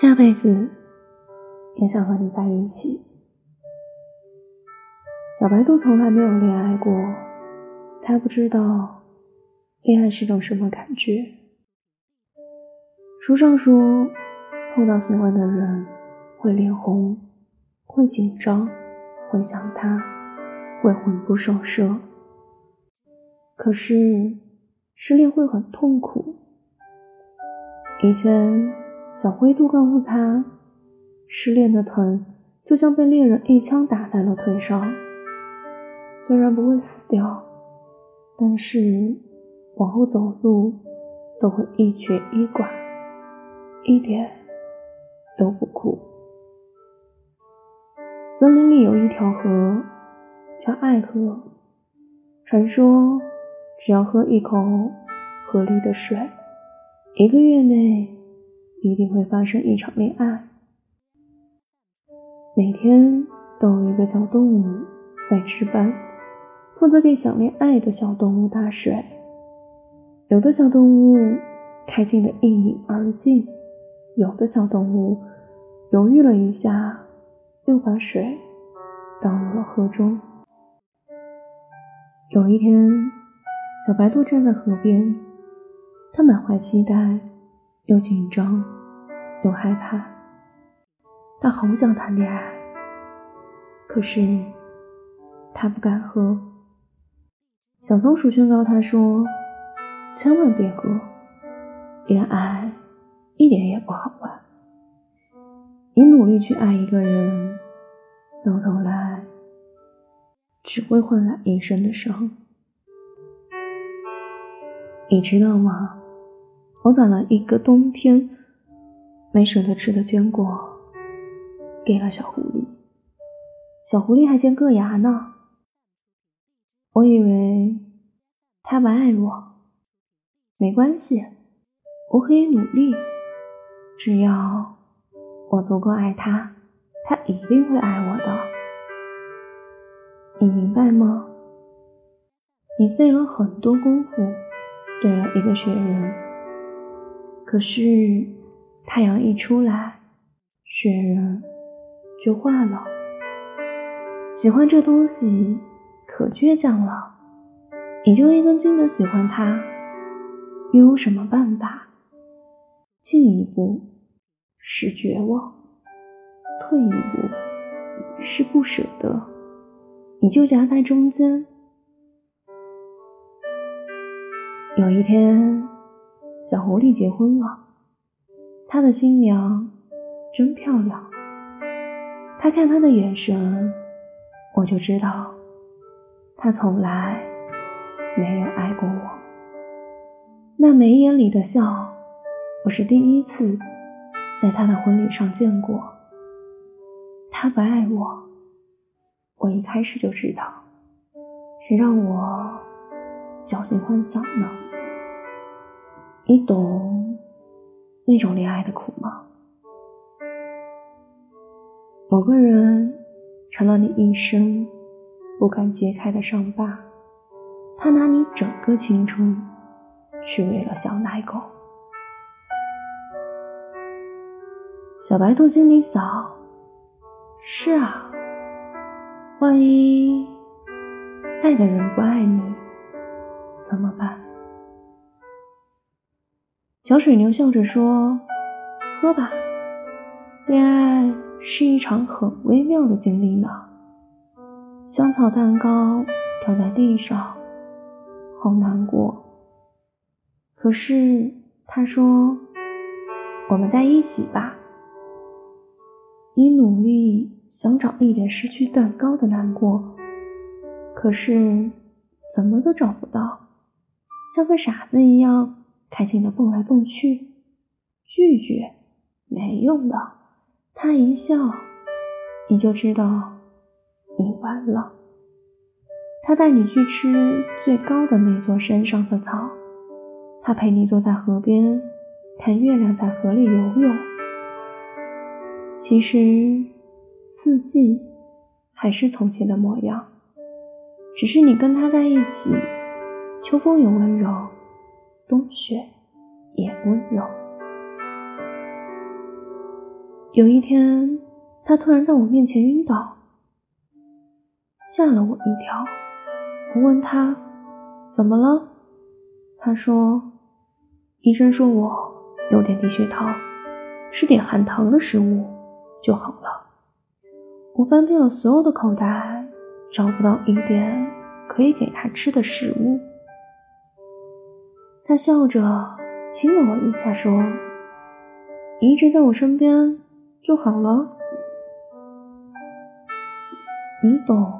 下辈子也想和你在一起。小白兔从来没有恋爱过，他不知道恋爱是种什么感觉。书上说，碰到喜欢的人会脸红，会紧张，会想他，会魂不守舍。可是失恋会很痛苦。以前。小灰兔告诉他，失恋的疼就像被猎人一枪打在了腿上，虽然不会死掉，但是往后走路都会一瘸一拐，一点都不酷。森林里有一条河，叫爱河，传说只要喝一口河里的水，一个月内。一定会发生一场恋爱。每天都有一个小动物在值班，负责给想恋爱的小动物打水。有的小动物开心的一饮而尽，有的小动物犹豫了一下，又把水倒入了河中。有一天，小白兔站在河边，它满怀期待。又紧张又害怕，他好想谈恋爱，可是他不敢喝。小松鼠劝告他说：“千万别喝，恋爱一点也不好玩。你努力去爱一个人，到头来只会换来一身的伤。你知道吗？”我攒了一个冬天没舍得吃的坚果，给了小狐狸。小狐狸还嫌硌牙呢。我以为它不爱我，没关系，我可以努力。只要我足够爱它，它一定会爱我的。你明白吗？你费了很多功夫，堆了一个雪人。可是太阳一出来，雪人就化了。喜欢这东西可倔强了，你就一根筋的喜欢它，又有什么办法？进一步是绝望，退一步是不舍得，你就夹在中间。有一天。小狐狸结婚了，他的新娘真漂亮。他看他的眼神，我就知道他从来没有爱过我。那眉眼里的笑，我是第一次在他的婚礼上见过。他不爱我，我一开始就知道，谁让我侥幸幻想呢？你懂那种恋爱的苦吗？某个人成了你一生不敢揭开的伤疤，他拿你整个青春去喂了小奶狗。小白兔心里想：是啊，万一爱的人不爱你，怎么办？小水牛笑着说：“喝吧，恋爱是一场很微妙的经历呢。香草蛋糕掉在地上，好难过。可是他说，我们在一起吧。你努力想找一点失去蛋糕的难过，可是怎么都找不到，像个傻子一样。”开心的蹦来蹦去，拒绝没用的。他一笑，你就知道你完了。他带你去吃最高的那座山上的草，他陪你坐在河边看月亮在河里游泳。其实四季还是从前的模样，只是你跟他在一起，秋风有温柔。冬雪也温柔。有一天，他突然在我面前晕倒，吓了我一跳。我问他怎么了，他说医生说我有点低血糖，吃点含糖的食物就好了。我翻遍了所有的口袋，找不到一点可以给他吃的食物。他笑着亲了我一下，说：“你一直在我身边就好了。”你懂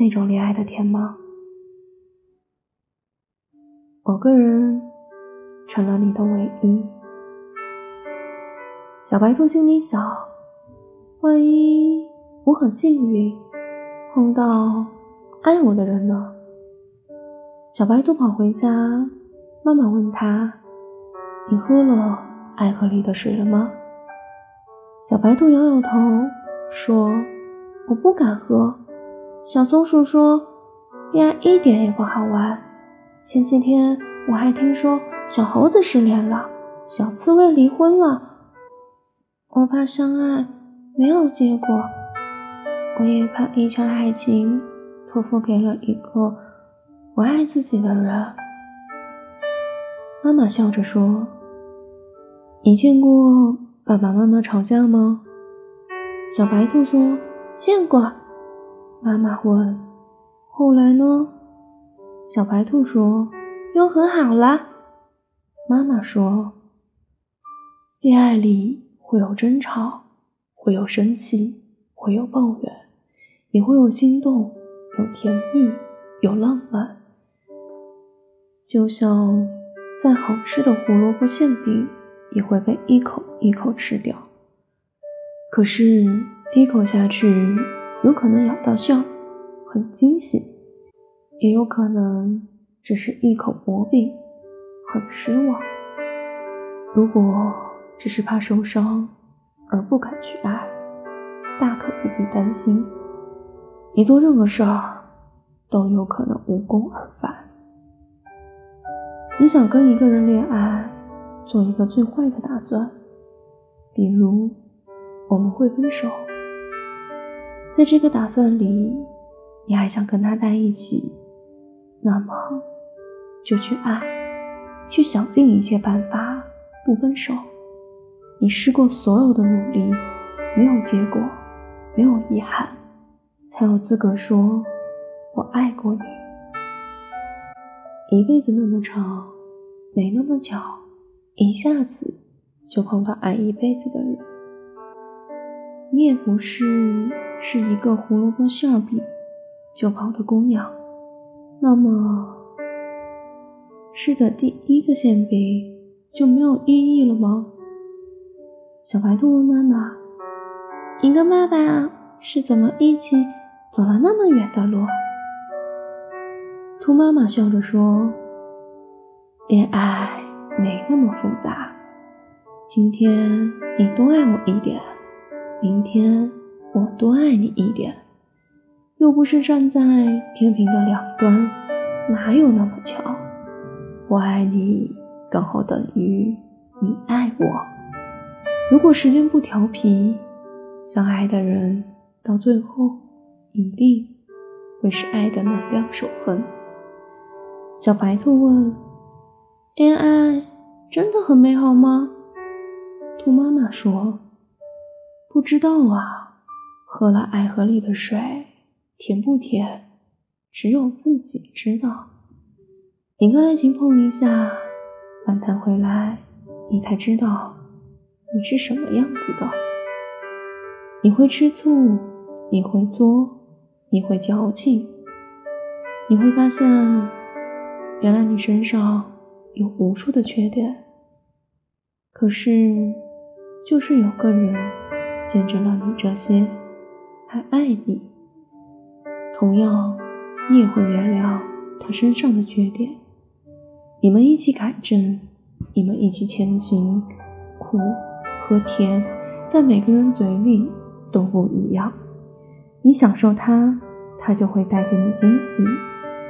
那种恋爱的甜吗？某个人成了你的唯一。小白兔心里想：万一我很幸运碰到爱我的人呢？小白兔跑回家。妈妈问他：“你喝了爱河里的水了吗？”小白兔摇摇头说：“我不敢喝。”小松鼠说：“呀，一点也不好玩。前几天我还听说小猴子失恋了，小刺猬离婚了。我怕相爱没有结果，我也怕一场爱情托付给了一个不爱自己的人。”妈妈笑着说：“你见过爸爸妈妈吵架吗？”小白兔说：“见过。”妈妈问：“后来呢？”小白兔说：“又和好了。”妈妈说：“恋爱里会有争吵，会有生气，会有抱怨，也会有心动，有甜蜜，有浪漫，就像……”再好吃的胡萝卜馅饼也会被一口一口吃掉。可是第一口下去，有可能咬到笑，很惊喜；也有可能只是一口薄饼，很失望。如果只是怕受伤而不敢去爱，大可不必担心。你做任何事儿都有可能无功而返。你想跟一个人恋爱，做一个最坏的打算，比如我们会分手。在这个打算里，你还想跟他在一起，那么就去爱，去想尽一切办法不分手。你试过所有的努力，没有结果，没有遗憾，才有资格说我爱过你。一辈子那么长，没那么巧，一下子就碰到爱一辈子的人。你也不是是一个胡萝卜馅饼就跑的姑娘，那么吃的第一个馅饼就没有意义了吗？小白兔问妈妈：“你跟爸爸是怎么一起走了那么远的路？”兔妈妈笑着说：“恋爱没那么复杂。今天你多爱我一点，明天我多爱你一点，又不是站在天平的两端，哪有那么巧？我爱你刚好等于你爱我。如果时间不调皮，相爱的人到最后一定会是爱的能量守恒。”小白兔问：“恋爱真的很美好吗？”兔妈妈说：“不知道啊，喝了爱河里的水，甜不甜，只有自己知道。你跟爱情碰一下，反弹回来，你才知道你是什么样子的。你会吃醋，你会作，你会矫情，你会发现。”原来你身上有无数的缺点，可是就是有个人见证了你这些，还爱你。同样，你也会原谅他身上的缺点。你们一起改正，你们一起前行。苦和甜，在每个人嘴里都不一样。你享受它，它就会带给你惊喜；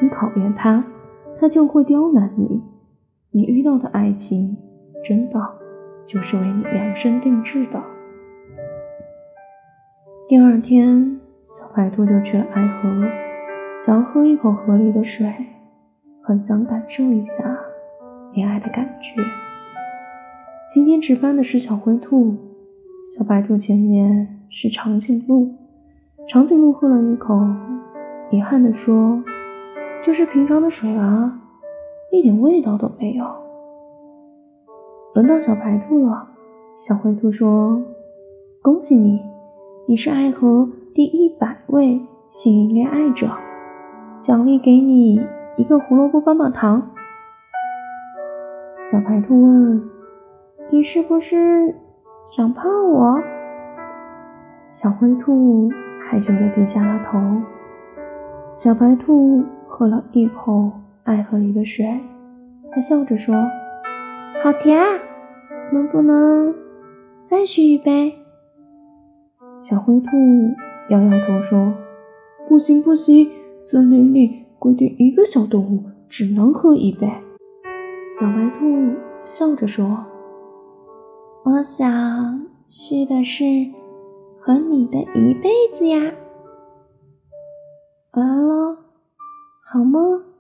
你考验它。他就会刁难你。你遇到的爱情，真的就是为你量身定制的。第二天，小白兔就去了爱河，想要喝一口河里的水，很想感受一下恋爱的感觉。今天值班的是小灰兔，小白兔前面是长颈鹿。长颈鹿喝了一口，遗憾地说：“就是平常的水啊，一点味道都没有。”轮到小白兔了，小灰兔说：“恭喜你，你是爱河第一百位幸运恋爱者，奖励给你一个胡萝卜棒棒糖。”小白兔问。你是不是想泡我？小灰兔害羞的低下了头。小白兔喝了一口爱河里的水，它笑着说：“好甜，能不能再续一杯？”小灰兔摇摇头说：“不行不行，森林里规定一个小动物只能喝一杯。”小白兔笑着说。我想续的是和你的一辈子呀，完了，好吗？